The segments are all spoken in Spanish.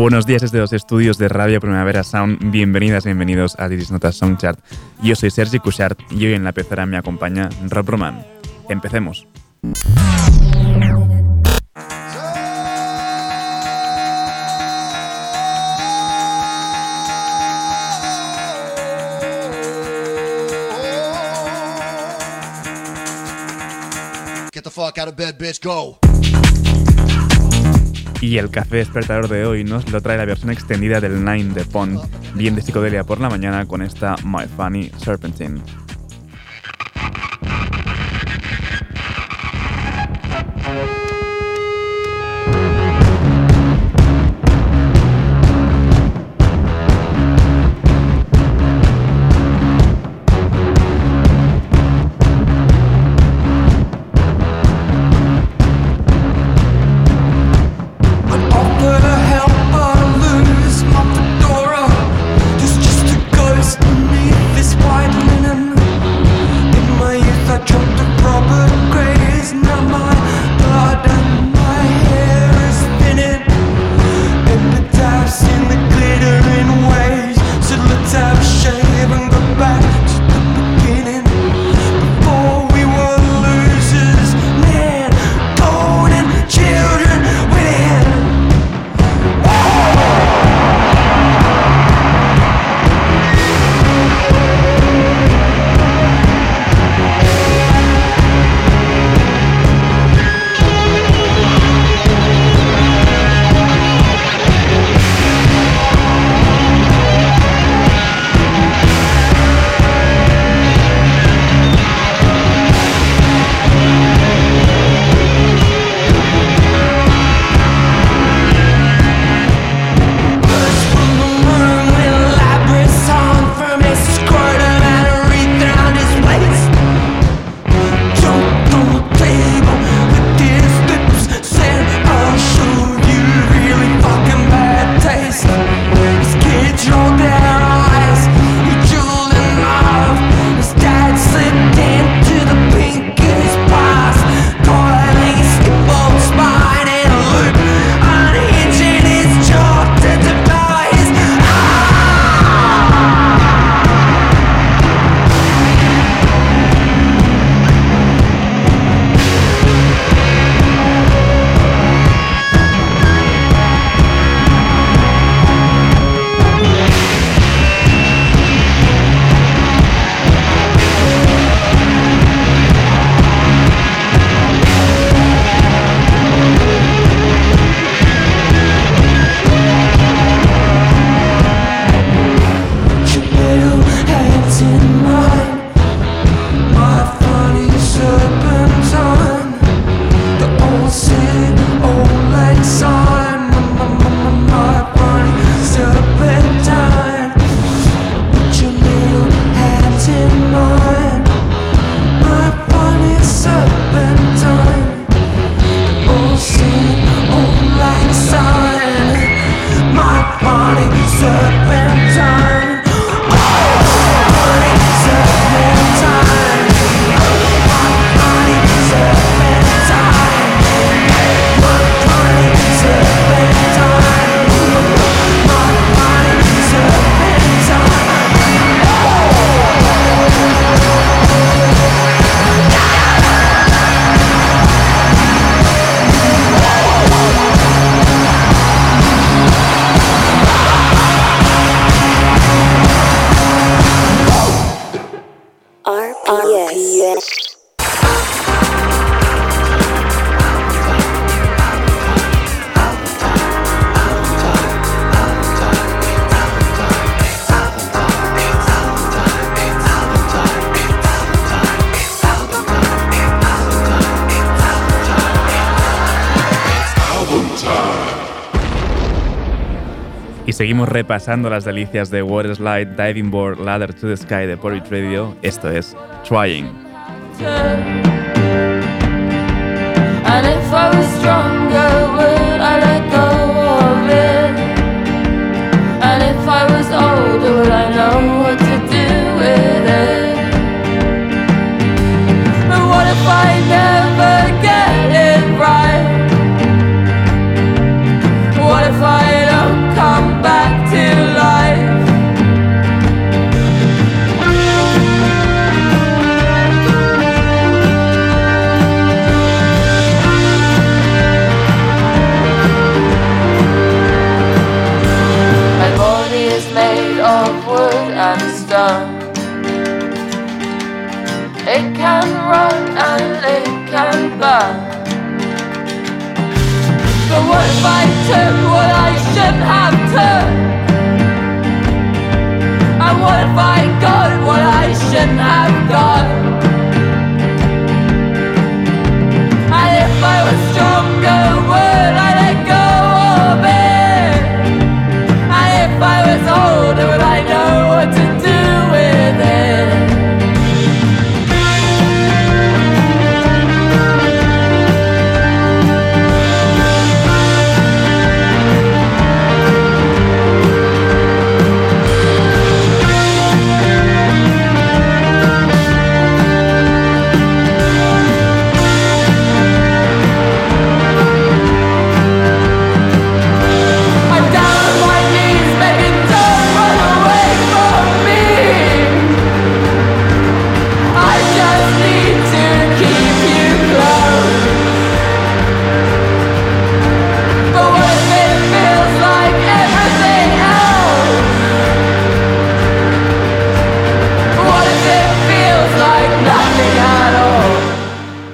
Buenos días desde los estudios de Radio Primavera Sound. Bienvenidas, bienvenidos a Diris Notas Soundchart. Yo soy Sergi Cushart y hoy en la pecera me acompaña Rob Roman. Empecemos. Get the fuck out of bed, bitch, go. Y el café despertador de hoy nos lo trae la versión extendida del Nine de Pond, bien de psicodelia por la mañana con esta My Funny Serpentine. Seguimos repasando las delicias de Water Slide, Diving Board, Ladder to the Sky de Porridge Radio. Esto es Trying.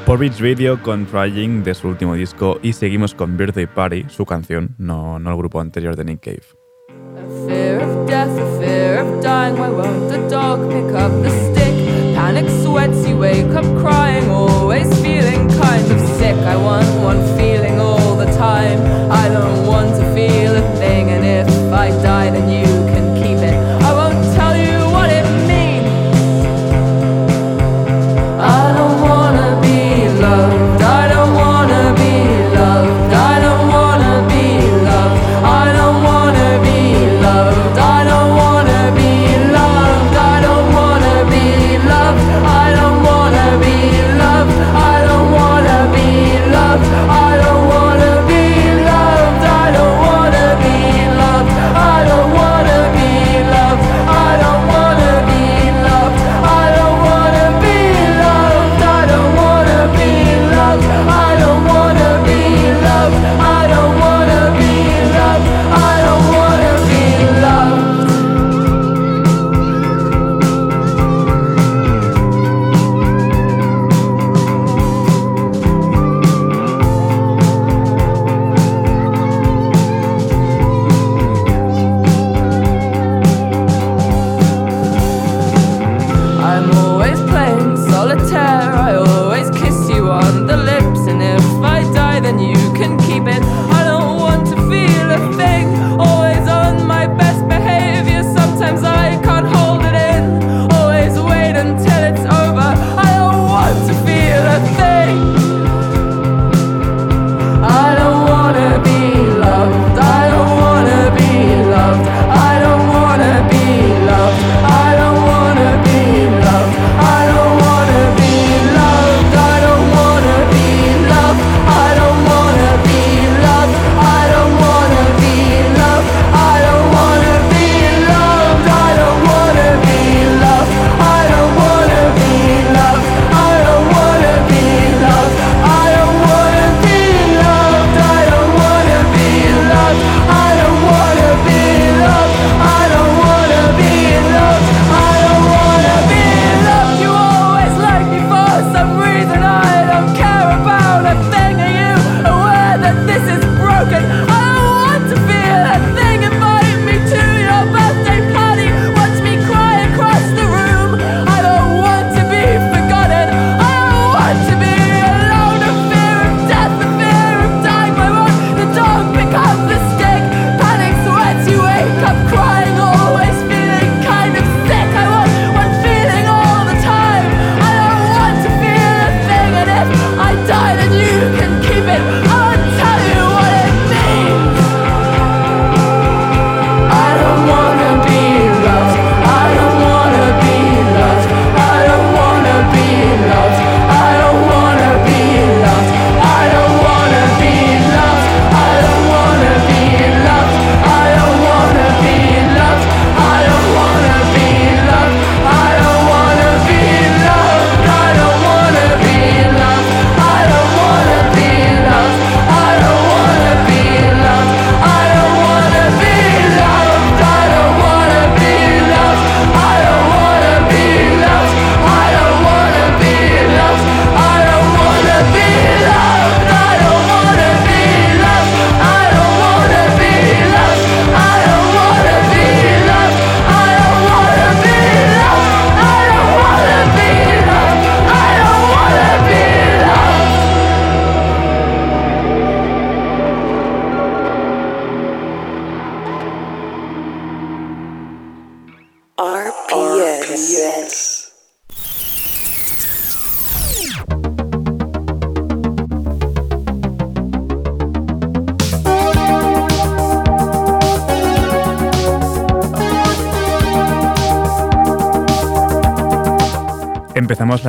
Porridge Radio con Trying de su último disco y seguimos con Birthday Party, su canción, no, no el grupo anterior de Nick Cave. I don't want to feel a thing, and if I die,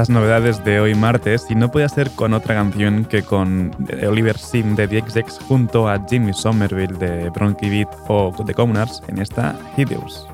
novedades de hoy martes y no puede ser con otra canción que con Oliver Sim de The XX junto a Jimmy Somerville de Bronchi Beat o The Commoners en esta Hideous.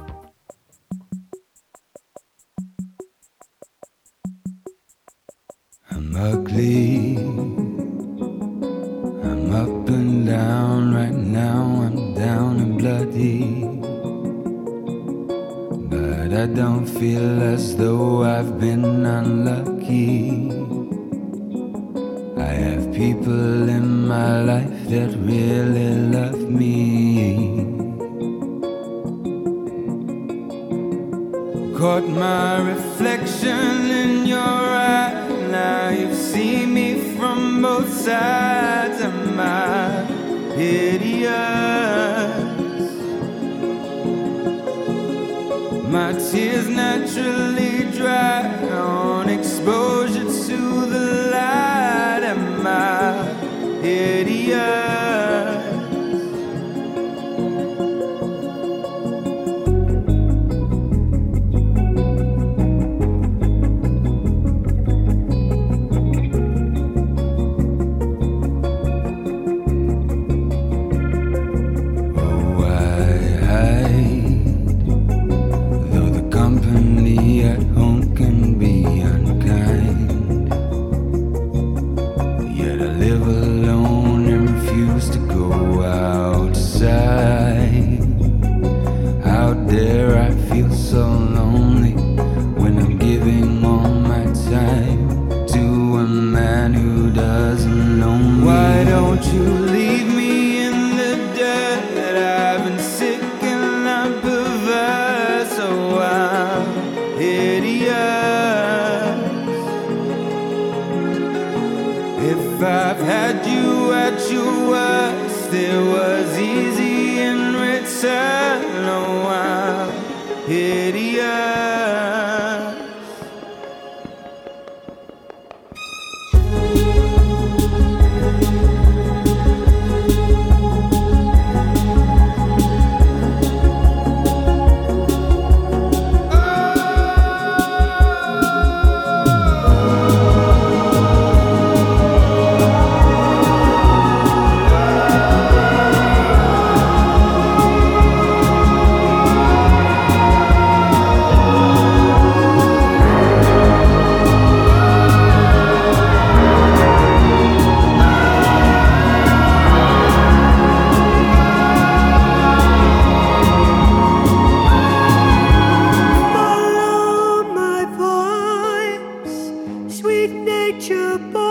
Nature boy.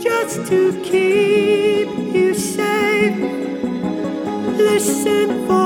Just to keep you safe, listen for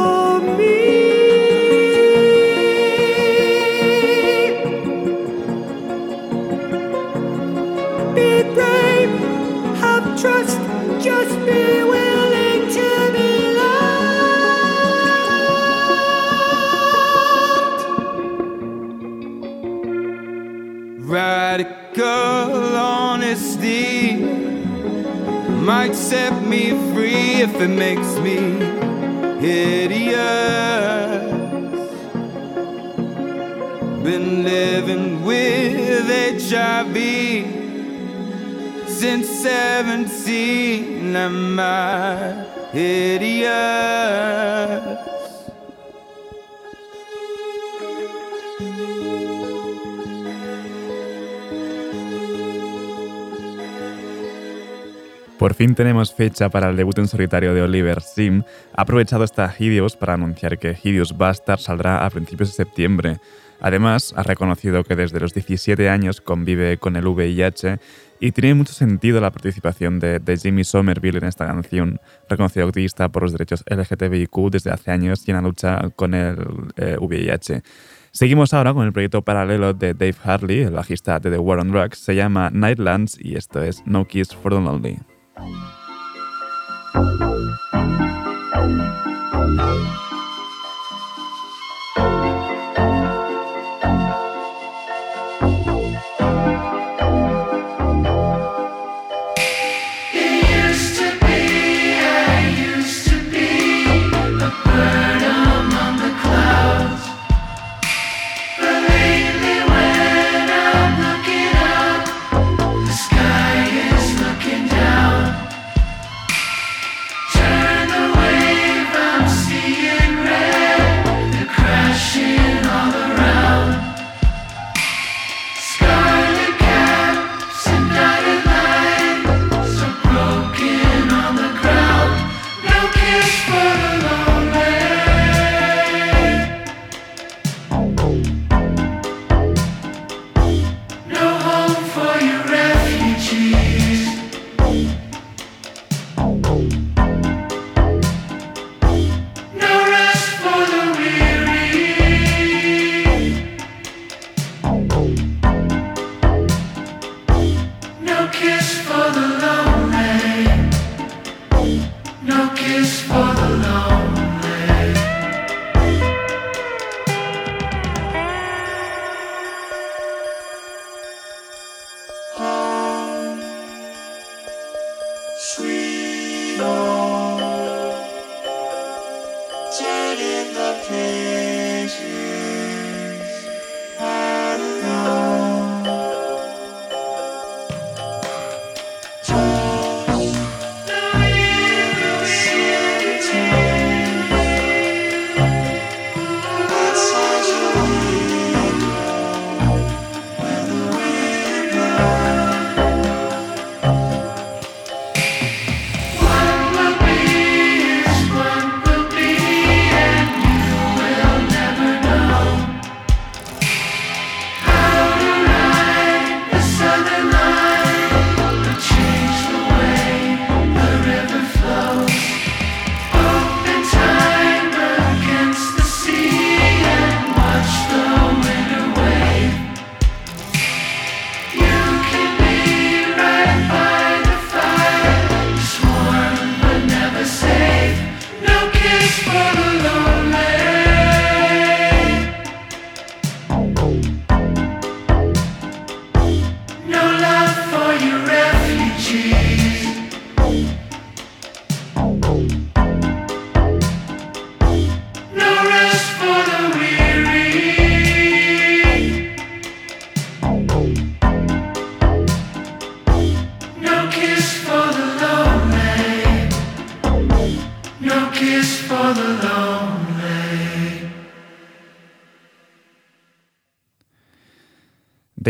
Por fin tenemos fecha para el debut en solitario de Oliver Sim. Ha aprovechado esta Hideous para anunciar que Hideous Bastard saldrá a principios de septiembre. Además, ha reconocido que desde los 17 años convive con el VIH y tiene mucho sentido la participación de, Jimmy Somerville en esta canción, reconocido activista por los derechos LGTBIQ desde hace años y en la lucha con el eh, VIH. Seguimos ahora con el proyecto paralelo de Dave Harley, el bajista de The War on Drugs. Se llama Nightlands y esto es No Kiss for the Lonely. Used to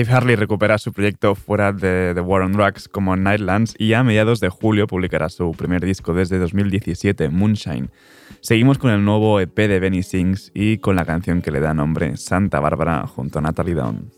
Dave Harley recupera su proyecto fuera de The War on Drugs como Nightlands y a mediados de julio publicará su primer disco desde 2017, Moonshine. Seguimos con el nuevo EP de Benny Sings y con la canción que le da nombre Santa Bárbara junto a Natalie Down.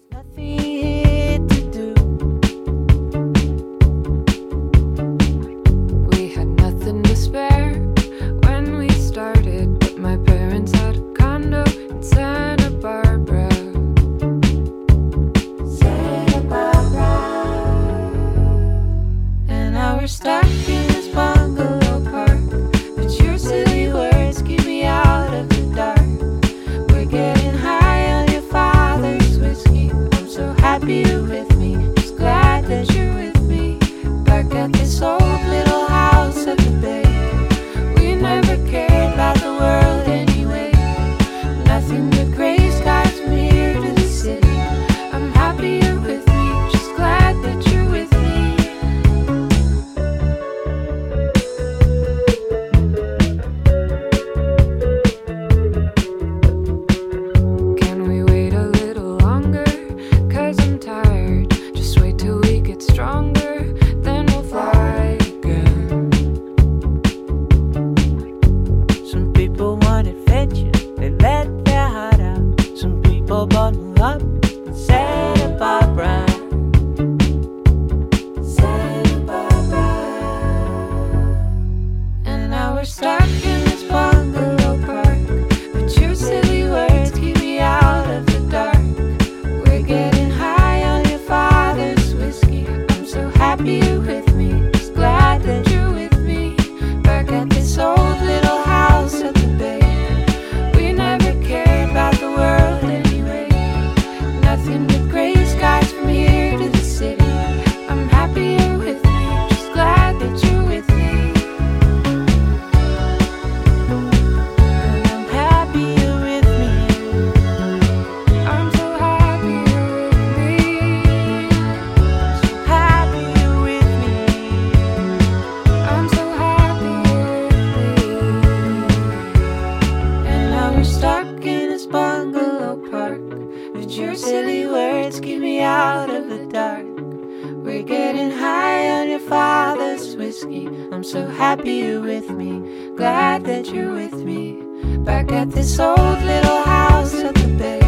old little house at the bay.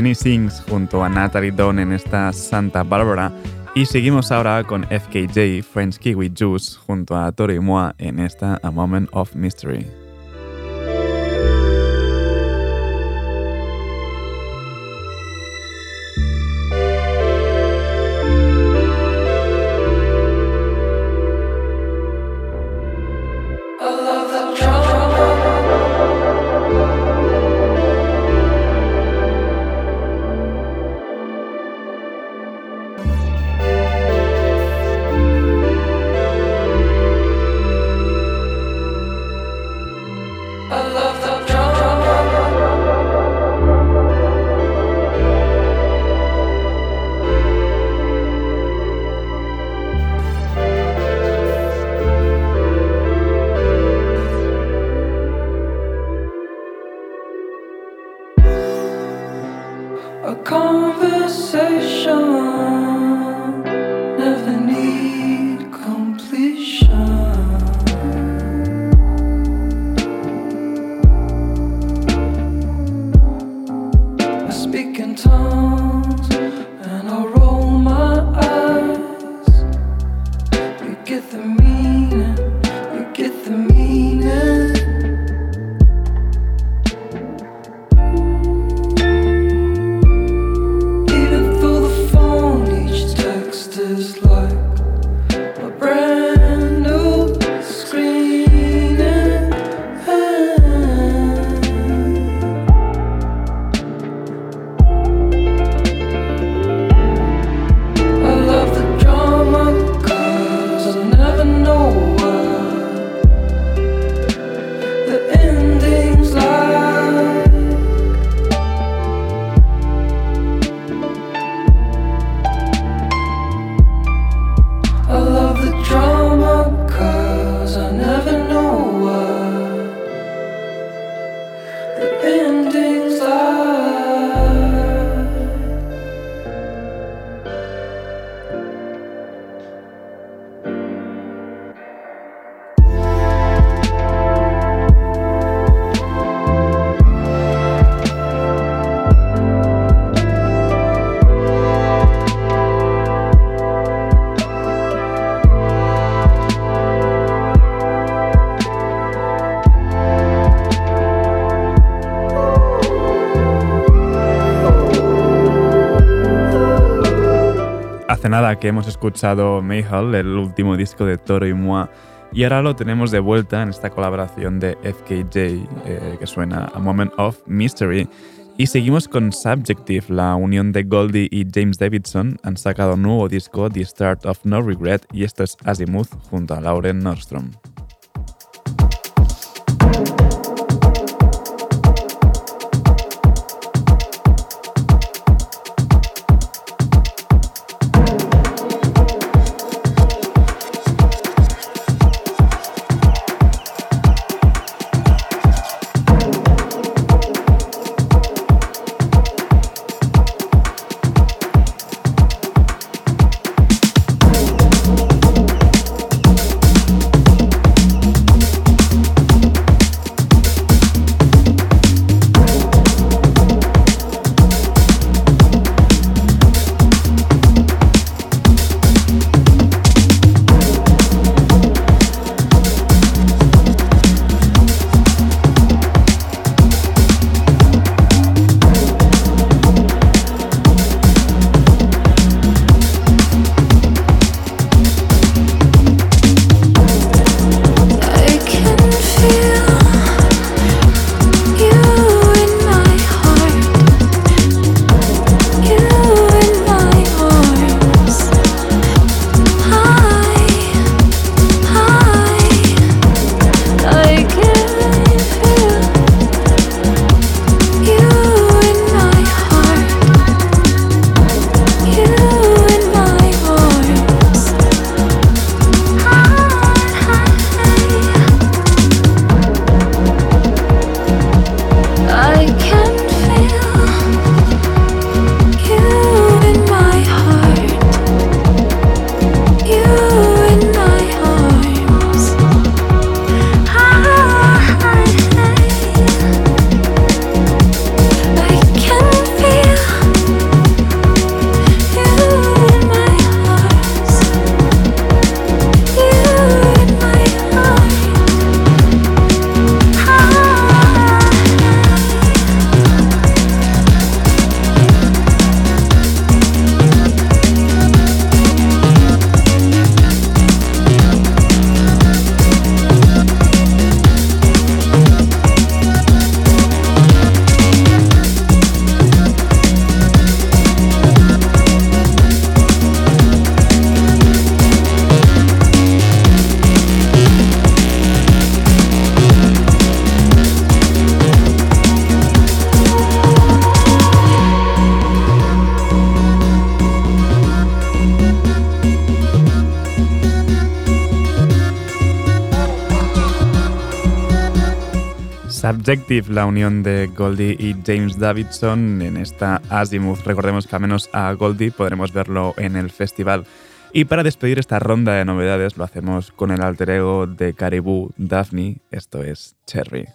Benny Sings junto a Natalie Dawn en esta Santa Bárbara. Y seguimos ahora con FKJ, French Kiwi Juice, junto a Tori Moa en esta A Moment of Mystery. get the meaning. Que hemos escuchado Mayhall, el último disco de Toro y Moi, y ahora lo tenemos de vuelta en esta colaboración de FKJ eh, que suena A Moment of Mystery. Y seguimos con Subjective, la unión de Goldie y James Davidson han sacado un nuevo disco, The Start of No Regret, y esto es Azimuth junto a Lauren Nordstrom. Subjective, la unión de Goldie y James Davidson en esta Azimuth. Recordemos que al menos a Goldie podremos verlo en el festival. Y para despedir esta ronda de novedades lo hacemos con el alter ego de Caribou Daphne, esto es Cherry.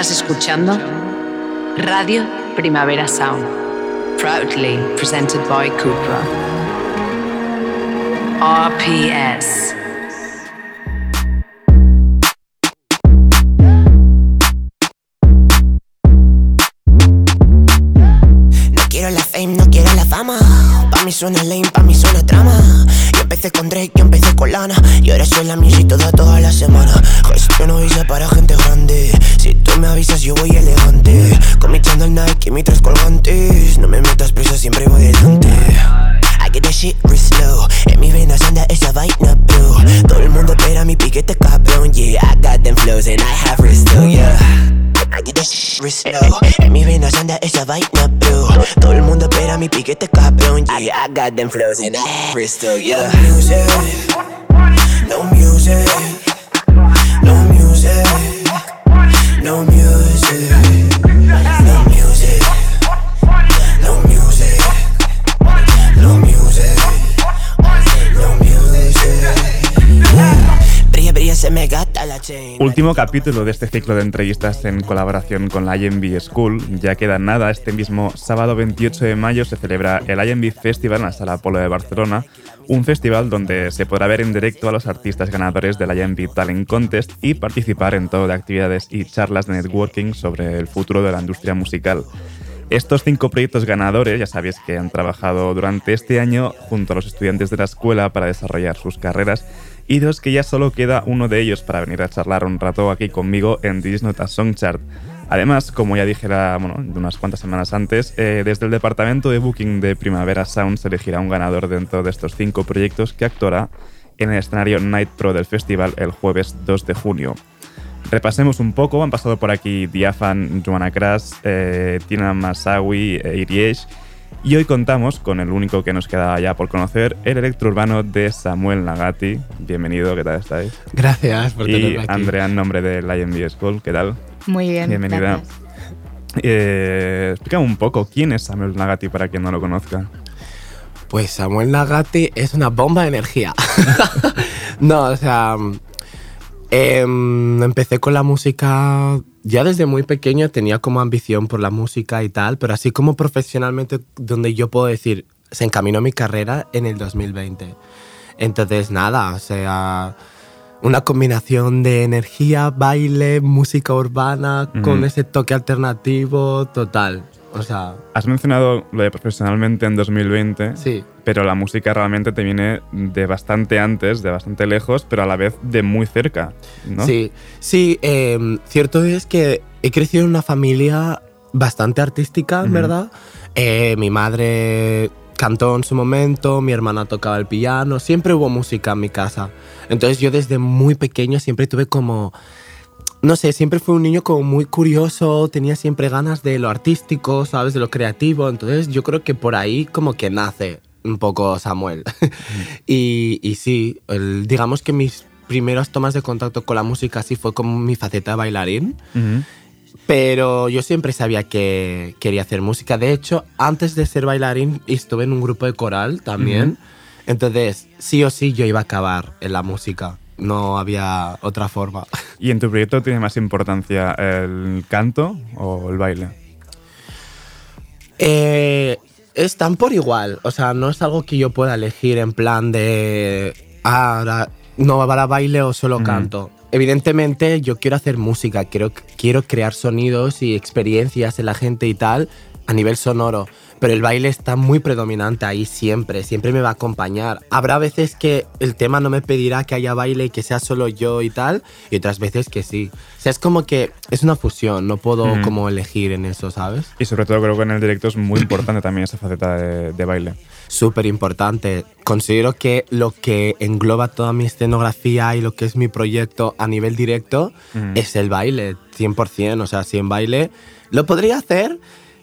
Estás escuchando Radio Primavera Sound. Proudly presented by Cupra. RPS. No quiero la fame, no quiero la fama. Pa' mí suena lame, pa' mí suena trama. Yo empecé con Drake, yo empecé con Lana. Y ahora soy la music toda, toda la semana. Slow. En mis venas anda esa vaina, bro. Todo el mundo espera mi piquete, cabrón. Yeah, I got them flows and I resto, yeah. No music, no music, me la. Último capítulo de este ciclo de entrevistas en colaboración con la IMB School. Ya queda nada, este mismo sábado 28 de mayo se celebra el IMB Festival en la Sala Apolo de Barcelona, un festival donde se podrá ver en directo a los artistas ganadores del IMB Talent Contest y participar en todo de actividades y charlas de networking sobre el futuro de la industria musical. Estos cinco proyectos ganadores, ya sabéis que han trabajado durante este año junto a los estudiantes de la escuela para desarrollar sus carreras y dos que ya solo queda uno de ellos para venir a charlar un rato aquí conmigo en This Not a Song Chart. Además, como ya dije la- bueno, unas cuantas semanas antes, eh, desde el departamento de booking de Primavera Sound se elegirá un ganador dentro de estos cinco proyectos que actuará en el escenario Night Pro del festival el jueves 2 de junio. Repasemos un poco, han pasado por aquí Diafan, Joanna Kras, eh, Tina Masawi, e Iriesh, y hoy contamos con el único que nos queda ya por conocer, el electrourbano de Samuel Nagati. Bienvenido, ¿qué tal estáis? Gracias por Y tenerme aquí. Andrea, en nombre de IMB School, ¿qué tal? Muy bien. Bienvenida. gracias. Eh, explícame un poco, ¿quién es Samuel Nagati para quien no lo conozca? Pues Samuel Nagati es una bomba de energía. no, o sea, em, empecé con la música ya desde muy pequeño, tenía como ambición por la música y tal, pero así como profesionalmente, donde yo puedo decir, se encaminó mi carrera en el 2020. Entonces, nada, o sea, una combinación de energía, baile, música urbana, con ese toque alternativo, total. O sea, Has mencionado lo de profesionalmente en 2020, sí. Pero la música realmente te viene de bastante antes, de bastante lejos, pero a la vez de muy cerca, ¿no? Sí, sí, em, cierto es que he crecido en una familia bastante artística. ¿verdad? Eh, mi madre cantó en su momento, mi hermana tocaba el piano, siempre hubo música en mi casa. Entonces yo desde muy pequeño siempre tuve como, no sé, siempre fui un niño como muy curioso, tenía siempre ganas de lo artístico, ¿sabes? De lo creativo. Entonces yo creo que por ahí como que nace un poco Samuel. y, y sí, el- digamos que mis primeras tomas de contacto con la música sí fue como mi faceta de bailarín. Pero yo siempre sabía que quería hacer música. De hecho, antes de ser bailarín estuve en un grupo de coral también. Entonces, sí o sí yo iba a acabar en la música. No había otra forma. ¿Y en tu proyecto tiene más importancia el canto o el baile? Eh, están por igual. O sea, no es algo que yo pueda elegir en plan de. Ah, ahora no para baile o solo canto. Evidentemente, yo quiero hacer música, quiero, quiero crear sonidos y experiencias en la gente y tal a nivel sonoro. Pero el baile está muy predominante ahí siempre, siempre me va a acompañar. Habrá veces que el tema no me pedirá que haya baile y que sea solo yo y tal, y otras veces que sí. O sea, es como que es una fusión, no puedo como elegir en eso, ¿sabes? Y sobre todo creo que en el directo es muy importante también esa faceta de, de baile. súper importante. Considero que lo que engloba toda mi escenografía y lo que es mi proyecto a nivel directo Mm. es el baile, 100%. O sea, si en baile lo podría hacer,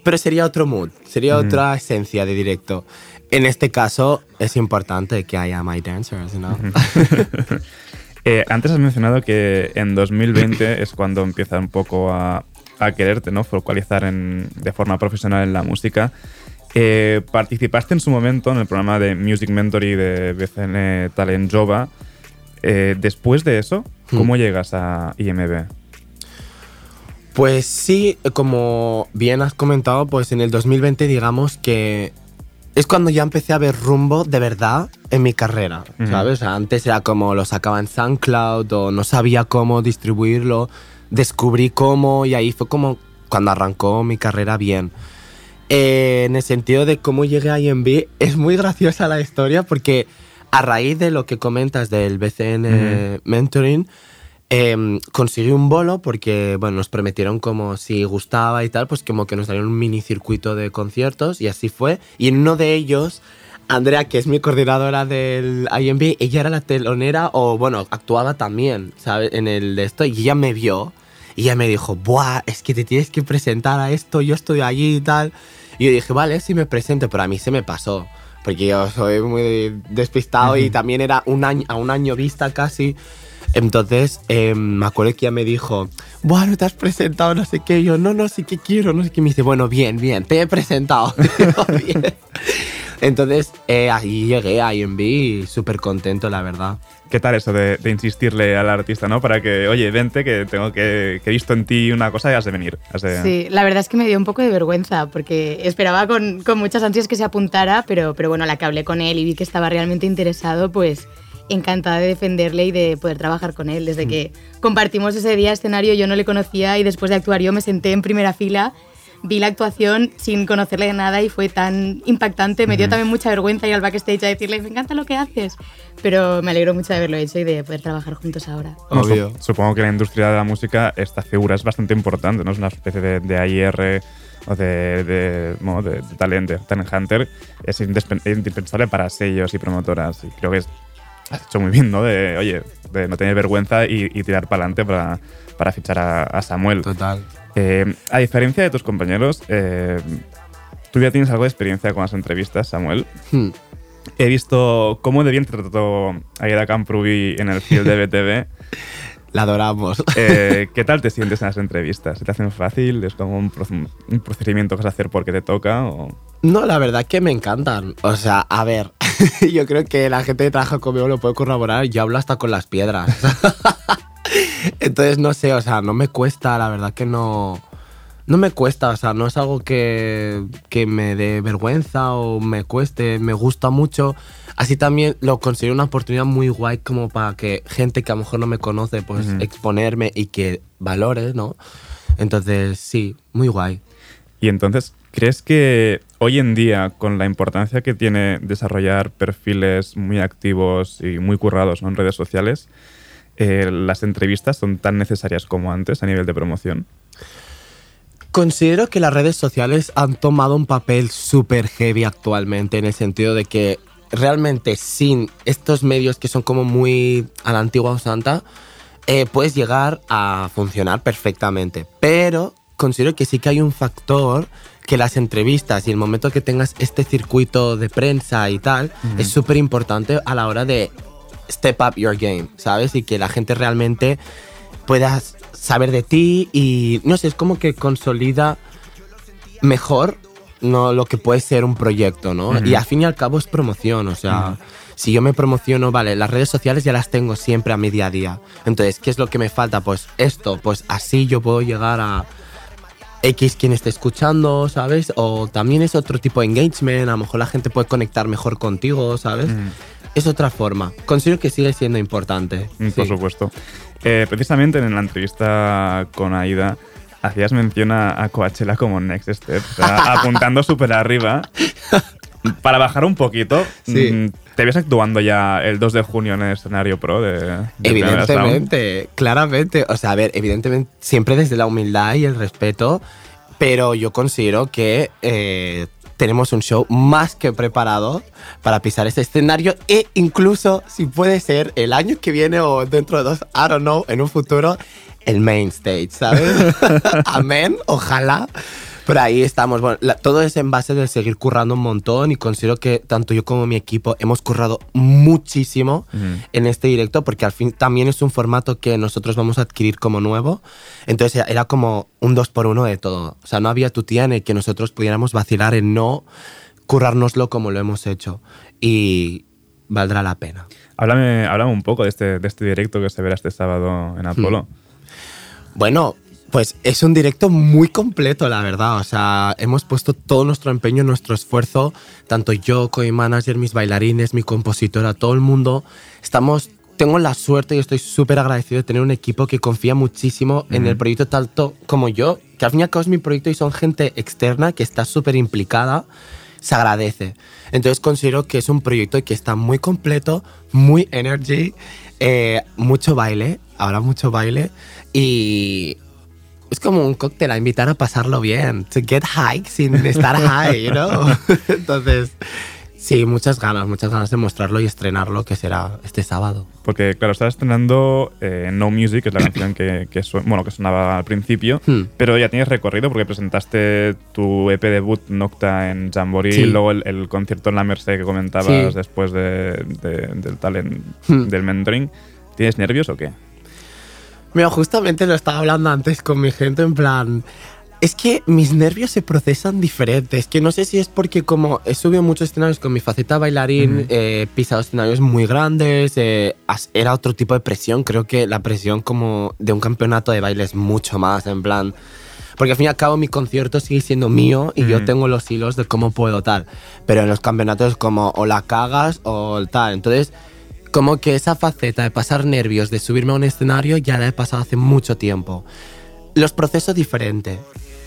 pero sería otro mood, sería Mm. otra esencia de directo. En este caso es importante que haya my dancers, ¿no? Eh, antes has mencionado que en 2020 es cuando empieza un poco a, a quererte, ¿no? Focalizar en, de forma profesional en la música. Eh, participaste en su momento en el programa de Music Mentory de BCN Talent Jova. Eh, después de eso, ¿cómo llegas a IMB? Pues sí, como bien has comentado, pues en el 2020 digamos que es cuando ya empecé a ver rumbo de verdad en mi carrera. ¿sabes? O sea, antes era como lo sacaba en SoundCloud o no sabía cómo distribuirlo, descubrí cómo y ahí fue como cuando arrancó mi carrera bien. Eh, en el sentido de cómo llegué a IMB, es muy graciosa la historia porque a raíz de lo que comentas del BCN. Mentoring, em, conseguí un bolo porque, bueno, nos prometieron como si gustaba y tal, pues como que nos darían un mini circuito de conciertos y así fue. Y en uno de ellos, Andrea, que es mi coordinadora del IMB, ella era la telonera o, bueno, actuaba también, ¿sabes? En el de esto y ella me vio y ella me dijo, ¡buah! Es que te tienes que presentar a esto, yo estoy allí y tal. Y yo dije, vale, sí me presento, pero a mí se me pasó. Porque yo soy muy despistado y Ujú. también era un año, a un año vista casi. Entonces, eh, me acuerdo que ella me dijo, bueno, te has presentado, no sé qué. Y yo, no, no, sí que quiero, no sé qué. Y me dice, bueno, bien, bien, te he presentado. Entonces, eh, ahí llegué a IMB súper contento, la verdad. ¿Qué tal eso de, de insistirle al artista, no? Para que, oye, vente, que tengo que, que he visto en ti una cosa y has de venir. has de- Sí, la verdad es que me dio un poco de vergüenza porque esperaba con, con muchas ansias que se apuntara, pero, pero bueno, la que hablé con él y vi que estaba realmente interesado, pues encantada de defenderle y de poder trabajar con él. Desde que compartimos ese día escenario yo no le conocía y después de actuar yo me senté en primera fila, vi la actuación sin conocerle de nada y fue tan impactante. Me dio también mucha vergüenza ir al backstage a decirle, me encanta lo que haces, pero me alegro mucho de haberlo hecho y de poder trabajar juntos ahora. Obvio. supongo que en la industria de la música esta figura es bastante importante, ¿no? Es una especie de, de AIR o de, de, bueno, de, de talent, de talent hunter. Es indispen- indispensable para sellos y promotoras. Y creo que es, has hecho muy bien, ¿no? De, oye, de no tener vergüenza y, y tirar para adelante para, para fichar a, a Samuel. Total. Eh, a diferencia de tus compañeros, eh, tú ya tienes algo de experiencia con las entrevistas, Samuel. Hmm. He visto cómo de bien te trató Aida Camprubi en el field de BTV. La adoramos. Eh, ¿Qué tal te sientes en las entrevistas? ¿Se te hacen fácil? ¿Es como un, proce- un procedimiento que vas a hacer porque te toca? O... No, la verdad que me encantan. O sea, a ver, yo creo que la gente que trabaja conmigo lo puede corroborar. Yo hablo hasta con las piedras. Entonces, no sé, o sea, no me cuesta, la verdad que no. No me cuesta, o sea, no es algo que, que me dé vergüenza o me cueste, me gusta mucho. Así también lo considero una oportunidad muy guay como para que gente que a lo mejor no me conoce, pues Ujú. exponerme y que valore, ¿no? Entonces, sí, muy guay. Y entonces, ¿crees que hoy en día, con la importancia que tiene desarrollar perfiles muy activos y muy currados en redes sociales, eh, las entrevistas son tan necesarias como antes a nivel de promoción? Considero que las redes sociales han tomado un papel súper heavy actualmente, en el sentido de que realmente sin estos medios que son como muy a la antigua usanza, eh, puedes llegar a funcionar perfectamente. Pero considero que sí que hay un factor que las entrevistas y el momento que tengas este circuito de prensa y tal es súper importante a la hora de step up your game, ¿sabes? Y que la gente realmente puedas saber de ti y no sé, es como que consolida mejor no lo que puede ser un proyecto, ¿no? Y al fin y al cabo es promoción, o sea, si yo me promociono, vale, las redes sociales ya las tengo siempre a mi día a día. Entonces, ¿qué es lo que me falta? Pues esto, pues así yo puedo llegar a X quien esté escuchando, ¿sabes? O también es otro tipo de engagement, a lo mejor la gente puede conectar mejor contigo, ¿sabes? Mm. Es otra forma. Considero que sigue siendo importante. Mm, Por supuesto. Eh, precisamente en la entrevista con Aida hacías mención a, a Coachella como next step, o sea, apuntando súper arriba. Para bajar un poquito, Sí. mm, ¿te ves actuando ya el 2 de junio en el escenario pro de, de? Evidentemente, claramente. O sea, a ver, evidentemente, siempre desde la humildad y el respeto, pero yo considero que eh, tenemos un show más que preparado para pisar este escenario e incluso, si puede ser, el año que viene o dentro de dos, I don't know, en un futuro, el main stage, ¿sabes? Amén, ojalá. Pero ahí estamos. Bueno, la- todo es en base de seguir currando un montón y considero que tanto yo como mi equipo hemos currado muchísimo en este directo porque al fin también es un formato que nosotros vamos a adquirir como nuevo. Entonces era como un dos por uno de todo. O sea, no había tu tía en el que nosotros pudiéramos vacilar en no currárnoslo como lo hemos hecho. Y valdrá la pena. Háblame, háblame un poco de este, de este directo que se verá este sábado en Apolo. Bueno, pues es un directo muy completo, la verdad. O sea, hemos puesto todo nuestro empeño, nuestro esfuerzo, tanto yo, con mi manager, mis bailarines, mi compositora, todo el mundo. Estamos, tengo la suerte y estoy súper agradecido de tener un equipo que confía muchísimo en el proyecto tanto como yo, que al fin y al cabo es mi proyecto y son gente externa que está súper implicada. Se agradece. Entonces considero que es un proyecto que está muy completo, muy energy, eh, mucho baile, habrá mucho baile y es como un cóctel a invitar a pasarlo bien, to get high sin estar high, you know? Entonces, sí, muchas ganas, muchas ganas de mostrarlo y estrenarlo, que será este sábado. Porque, claro, estás estrenando eh, No Music, que es la canción que, que, su- bueno, que sonaba al principio, Hmm. pero ya tienes recorrido porque presentaste tu EP debut Nocta en Jamboree, Sí. luego el, el concierto en la Merced que comentabas Sí. después de- de- del talent Hmm. del mentoring. ¿Tienes nervios o qué? Mira, justamente lo estaba hablando antes con mi gente en plan... Es que mis nervios se procesan diferentes. Que no sé si es porque como he subido muchos escenarios con mi faceta bailarín, eh, he pisado escenarios muy grandes, eh, era otro tipo de presión. Creo que la presión como de un campeonato de baile es mucho más, en plan... Porque al fin y al cabo mi concierto sigue siendo mío y yo tengo los hilos de cómo puedo tal. Pero en los campeonatos como o la cagas o tal. Entonces, como que esa faceta de pasar nervios, de subirme a un escenario, ya la he pasado hace mucho tiempo. Los procesos diferentes.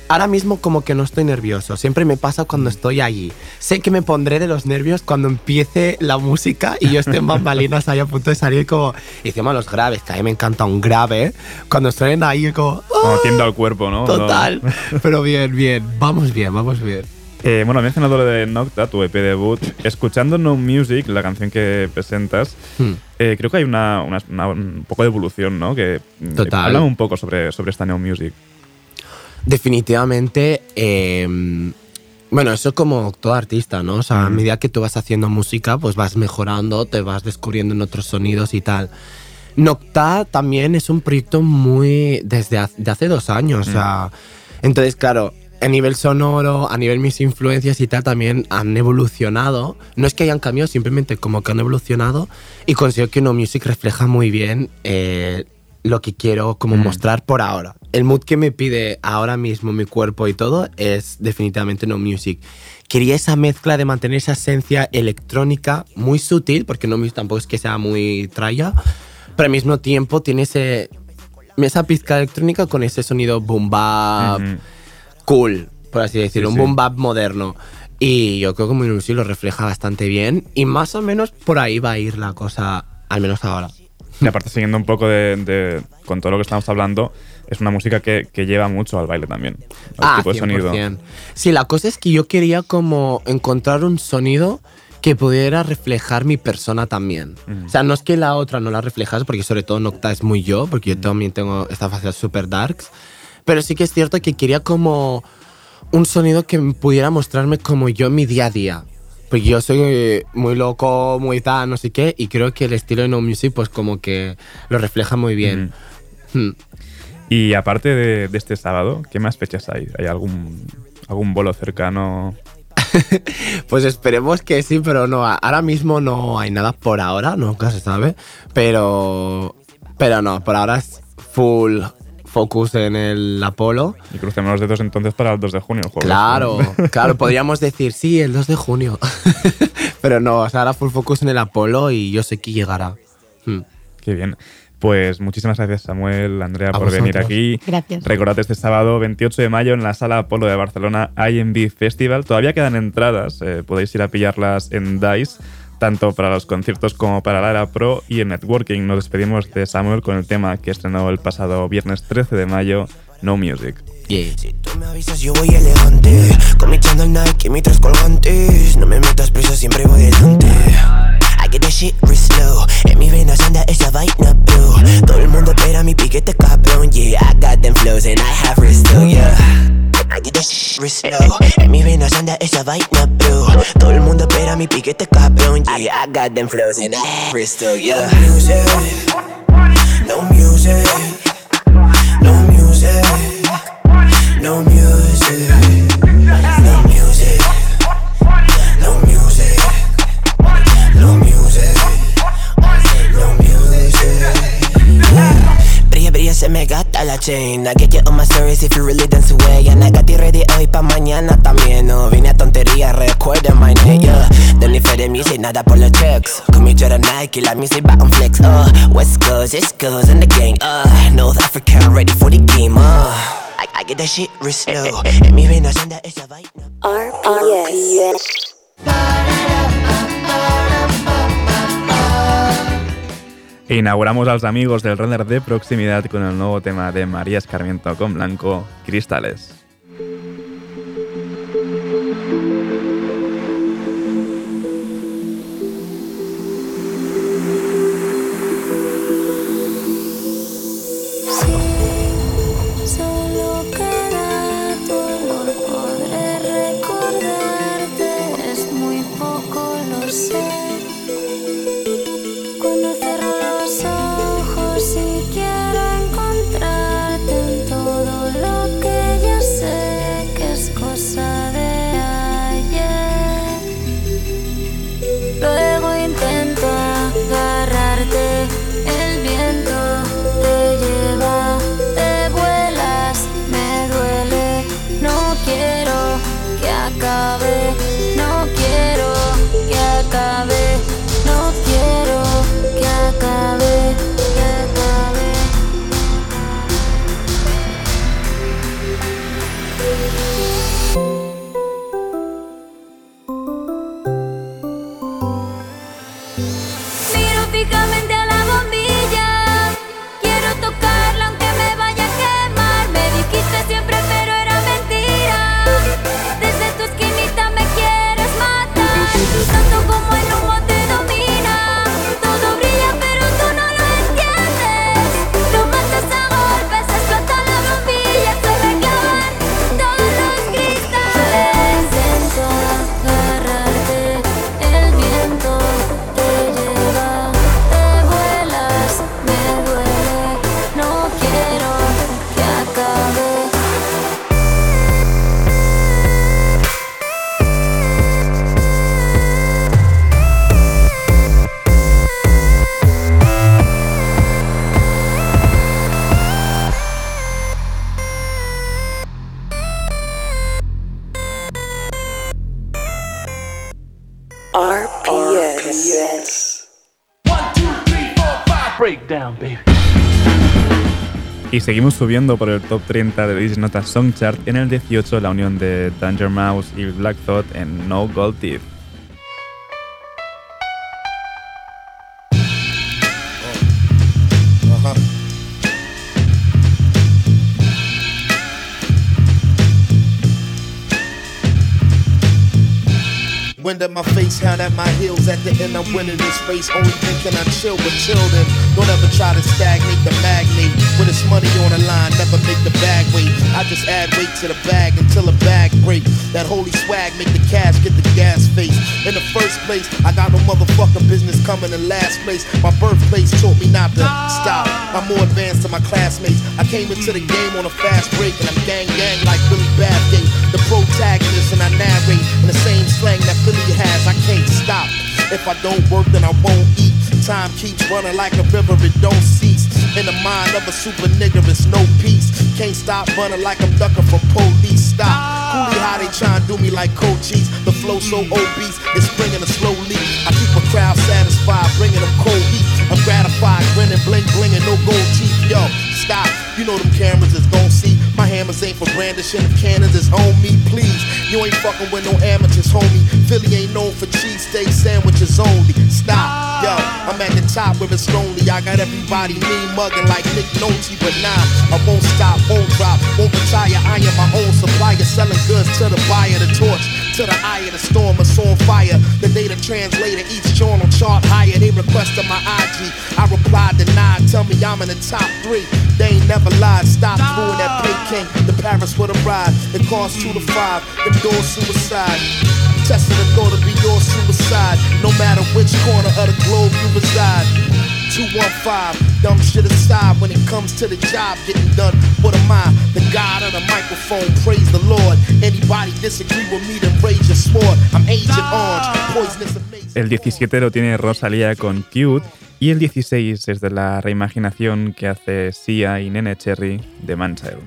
Ahora mismo como que no estoy nervioso, siempre me pasa cuando estoy allí. Sé que me pondré de los nervios cuando empiece la música y yo esté en bambalinas ahí a punto de salir como... Y encima los graves, que a mí me encanta un grave. Cuando suenen ahí como... Como tiendo al cuerpo, ¿no? Total. Pero bien, bien. Vamos bien, vamos bien. Eh, bueno, mencionado lo de Nocta, tu EP debut. Escuchando No Music, la canción que presentas, Hmm. eh, creo que hay una, una- una- un poco de evolución, ¿no? Que, mm, Total. Háblame un poco sobre, sobre esta No Music. Definitivamente, eh, bueno, eso como todo artista, ¿no? O sea, a medida que tú vas haciendo música, pues vas mejorando, te vas descubriendo en otros sonidos y tal. Nocta también es un proyecto muy desde hace, de hace dos años, o sea, entonces claro, a nivel sonoro, a nivel mis influencias y tal también han evolucionado. No es que hayan cambiado, simplemente como que han evolucionado y considero que No Music refleja muy bien eh, lo que quiero como Mm. mostrar por ahora. El mood que me pide ahora mismo mi cuerpo y todo es definitivamente No Music. Quería esa mezcla de mantener esa esencia electrónica muy sutil, porque No Music tampoco es que sea muy traya, pero al mismo tiempo tiene ese, esa pizca electrónica con ese sonido boom bap Ujú. Cool, por así decirlo, Sí, un boom bap moderno. Y yo creo que sí lo refleja bastante bien y más o menos por ahí va a ir la cosa, al menos ahora. Y aparte, siguiendo un poco de, de- con todo lo que estamos hablando, es una música que, que lleva mucho al baile también. Al Ah, tipo de sonido. 100%. Sí, la cosa es que yo quería como encontrar un sonido que pudiera reflejar mi persona también. Mm. O sea, no es que la otra no la reflejas, porque sobre todo Nocta es muy yo, porque yo también tengo esta faceta super darks, pero sí que es cierto que quería como un sonido que me pudiera mostrarme como yo en mi día a día. Porque yo soy eh, muy loco, muy tal, no sé qué, y creo que el estilo de No Music pues como que lo refleja muy bien. Hmm. Y aparte de, de este sábado, ¿qué más fechas hay? ¿Hay algún, algún bolo cercano? Pues esperemos que sí, pero no, ahora mismo no hay nada por ahora, nunca se sabe, pero pero no, por ahora es full focus en el Apolo. Y crucemos los dedos entonces para el 2 de junio. jueves, Claro, ¿no? claro, podríamos decir sí, el 2 de junio. pero no, o sea, ahora full focus en el Apolo y yo sé que llegará. Hmm. Qué bien. Pues muchísimas gracias Samuel, Andrea, A por venir aquí. Gracias. Recordad este sábado 28 de mayo en la Sala Apolo de Barcelona IMB Festival. Todavía quedan entradas, eh, podéis ir a pillarlas en DICE, tanto para los conciertos como para la era pro y en networking. Nos despedimos de Samuel con el tema que estrenó el pasado viernes 13 de mayo, No Music. Yeah. Tú me avisas, yo voy elegante. Con mi chándal Nike y mis tres colgantes. No me metas prisa, siempre voy delante. I get that shit real slow. En mis venas anda esa vaina, bro. Todo el mundo espera mi piquete, cabrón. Yeah, I got them flows and I have real slow, yeah. I get that shit real slow. En mis venas anda esa vaina, bro. Todo el mundo espera mi piquete, cabrón. Yeah, I got them flows and I have real slow, yeah. No no music, no music. No music, no music, la chain. I get you on my stories if you really dance away. And I got you ready hoy pa' mañana también. No vine a tontería, recuerda my name, yeah. Don't need for the music, nada por los checks. Con mi Jordan Nike, la music va on flex, uh. West Coast, East Coast, and the gang, uh. North Africa, ready for the game, uh. I, I get that shit real slow. En mi venas anda esa vaina. RPS. Inauguramos a los amigos del render de proximidad con el nuevo tema de María Escarmiento con Blanco, Cristales. Seguimos subiendo por el top 30 de Disney Nota Song Chart en el 18 la unión de Danger Mouse y Black Thought en No Gold Teeth. Wind at my face, hand at my heels. At the end, I'm winning this race. Only thinking I chill with children. Don't ever try to stagnate the magnate. When it's money on the line, never make the bag wait. I just add weight to the bag until the bag break. That holy swag make the cash get the face. In the first place, I got no motherfucking business coming in last place. My birthplace taught me not to stop. I'm more advanced than my classmates. I came into the game on a fast break and I'm gang gang like Billy Bathgate. The protagonist and I narrate in the same slang that Philly has. I can't stop. If I don't work, then I won't eat. Time keeps running like a river, it don't cease. In the mind of a super nigga, it's no peace. Can't stop running like I'm ducking from police. Stop. Coolie how they try and do me like cold cheese. The flow so obese, it's bringing a slow leak. I keep a crowd satisfied, bringing them cold heat. I'm gratified, grinning, bling, blinging, no gold teeth. Yo, stop. You know them cameras is gon' see. Hammers ain't for brandishing. If cannons is on me, please. You ain't fucking with no amateurs, homie. Philly ain't known for cheesesteak sandwiches only. Stop. Yo, I'm at the top where it's lonely. I got everybody mean mugging like Nick Nolte, but nah, I won't stop, won't drop, won't retire. I am my own supplier, selling goods to the buyer, the torch to the eye of the storm, it's on fire. The data translator, each journal chart higher. They requested my IG. I replied, denied. Tell me I'm in the top three. They ain't never lied. Stop doing that ah. Peking The Paris with a ride. It costs two to five. Them doors suicide. Testing the thought to be your suicide. No matter which corner of the globe you reside. 215, dumb shit aside when it comes to the job getting done. What am I? The god of the microphone, praise the Lord. Anybody disagree with me, then raise your sword. I'm Agent Orange, poisonous amazing. El 17 lo tiene Rosalía con Cute. Y el 16 es de la reimaginación que hace Sia y Nene Cherry de Manchild.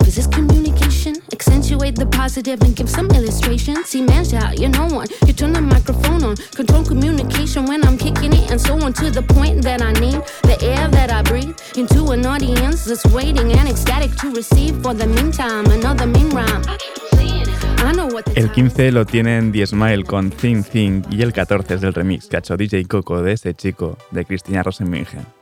Cause it's communication. Accentuate the positive and give some illustration. See, man, out, you're no one. You turn the microphone on. Control communication when I'm kicking it and so on to the point that I need the air that I breathe into an audience that's waiting and ecstatic to receive. For the meantime, another mean rhyme. El 15 lo tienen The Smile con Thing Thing y el 14 es el remix que ha hecho DJ Coco de ese chico de Cristina Rosenmingen.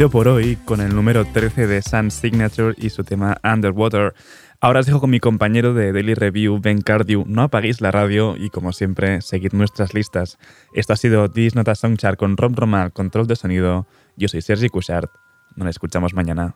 sido por hoy con el número 13 de Sun Signature y su tema Underwater. Ahora os dejo con mi compañero de Daily Review, Ben Cardew. No apaguéis la radio y, como siempre, seguid nuestras listas. Esto ha sido This Nota Soundchart con Rob Romal, control de sonido. Yo soy Sergi Cushart. Nos escuchamos mañana.